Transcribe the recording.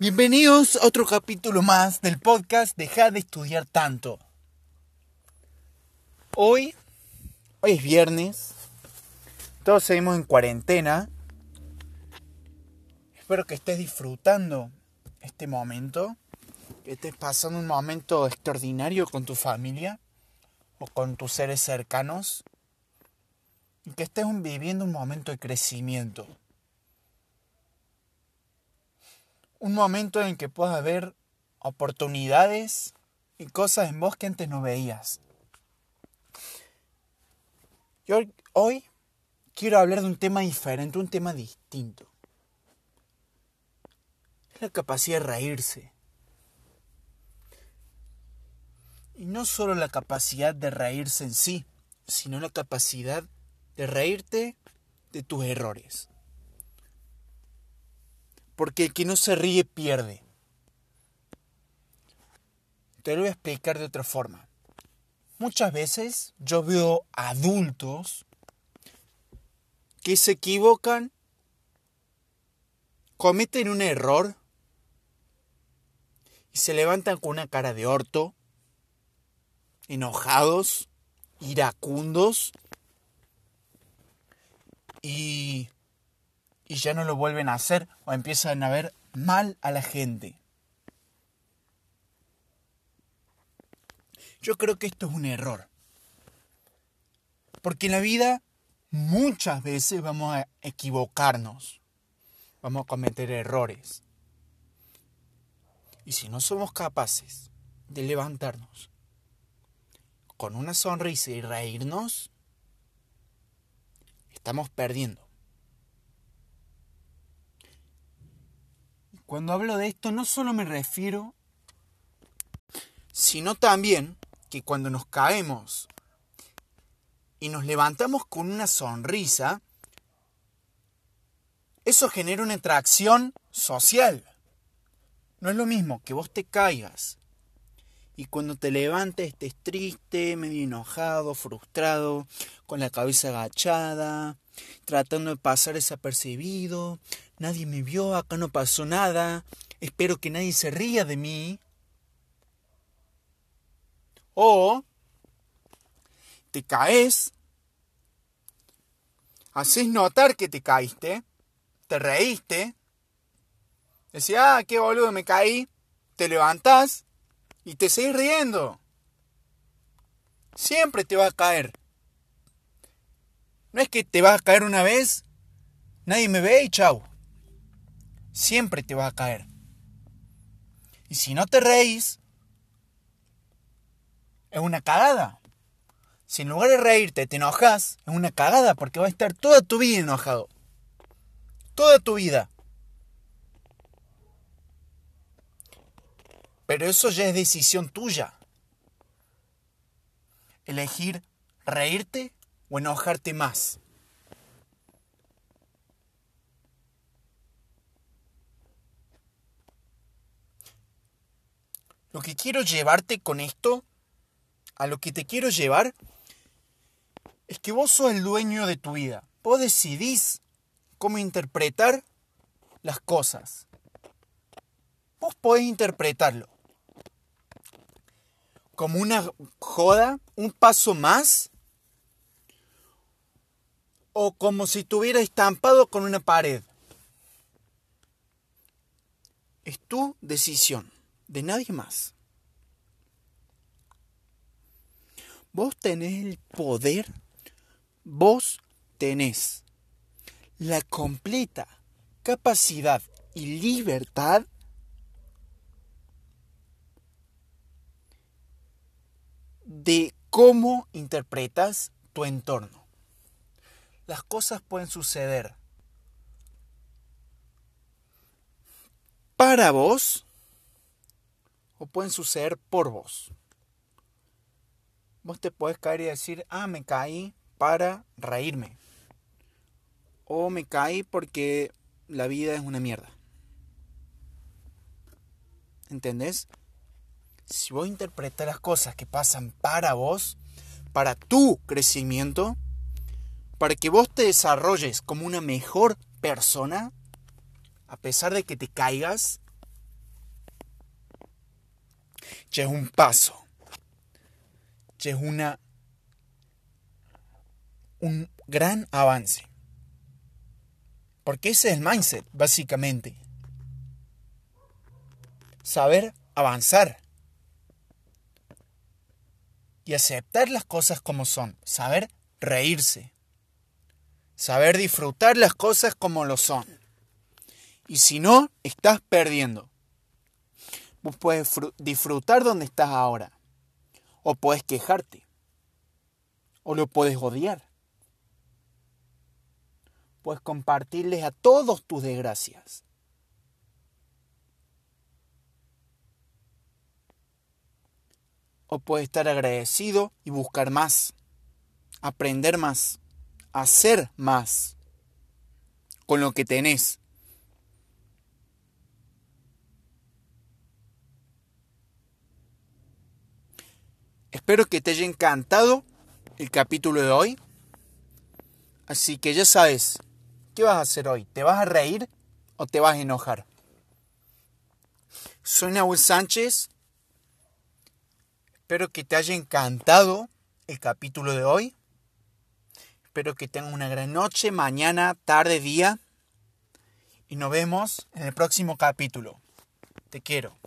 Bienvenidos a otro capítulo más del podcast Deja de estudiar tanto. Hoy, hoy es viernes, todos seguimos en cuarentena. Espero que estés disfrutando este momento, que estés pasando un momento extraordinario con tu familia o con tus seres cercanos y que estés viviendo un momento de crecimiento. Un momento en que puedas ver oportunidades y cosas en vos que antes no veías. Yo hoy quiero hablar de un tema diferente, un tema distinto. Es la capacidad de reírse. Y no solo la capacidad de reírse en sí, sino la capacidad de reírte de tus errores porque el que no se ríe pierde. Te lo voy a explicar de otra forma. Muchas veces yo veo adultos que se equivocan, cometen un error y se levantan con una cara de orto, enojados, iracundos y y ya no lo vuelven a hacer o empiezan a ver mal a la gente. Yo creo que esto es un error. Porque en la vida muchas veces vamos a equivocarnos, vamos a cometer errores. Y si no somos capaces de levantarnos con una sonrisa y reírnos, estamos perdiendo. Cuando hablo de esto no solo me refiero, sino también que cuando nos caemos y nos levantamos con una sonrisa, eso genera una atracción social. No es lo mismo que vos te caigas y cuando te levantes estés triste, medio enojado, frustrado, con la cabeza agachada, tratando de pasar desapercibido, nadie me vio, acá no pasó nada, espero que nadie se ría de mí. O te caes, haces notar que te caíste, te reíste, decís, ah, qué boludo, me caí, te levantás y te seguís riendo. Siempre te va a caer. No es que te vas a caer una vez, nadie me ve y chau siempre te va a caer. Y si no te reís, es una cagada. Si en lugar de reírte te enojas, es una cagada porque va a estar toda tu vida enojado. Toda tu vida. Pero eso ya es decisión tuya. Elegir reírte o enojarte más. Lo que quiero llevarte con esto, a lo que te quiero llevar, es que vos sos el dueño de tu vida. Vos decidís cómo interpretar las cosas. Vos podés interpretarlo como una joda, un paso más, o como si estuviera estampado con una pared. Es tu decisión de nadie más. Vos tenés el poder, vos tenés la completa capacidad y libertad de cómo interpretas tu entorno. Las cosas pueden suceder para vos o pueden suceder por vos. Vos te puedes caer y decir, ah, me caí para reírme. O me caí porque la vida es una mierda. ¿Entendés? Si vos interpretas las cosas que pasan para vos, para tu crecimiento, para que vos te desarrolles como una mejor persona, a pesar de que te caigas, Ya es un paso. Ya es una un gran avance. Porque ese es el mindset, básicamente. Saber avanzar. Y aceptar las cosas como son. Saber reírse. Saber disfrutar las cosas como lo son. Y si no, estás perdiendo. Vos puedes disfrutar donde estás ahora. O puedes quejarte. O lo puedes odiar. Puedes compartirles a todos tus desgracias. O puedes estar agradecido y buscar más, aprender más, hacer más con lo que tenés. Espero que te haya encantado el capítulo de hoy. Así que ya sabes, ¿qué vas a hacer hoy? ¿Te vas a reír o te vas a enojar? Soy Nahuel Sánchez. Espero que te haya encantado el capítulo de hoy. Espero que tengas una gran noche, mañana, tarde, día. Y nos vemos en el próximo capítulo. Te quiero.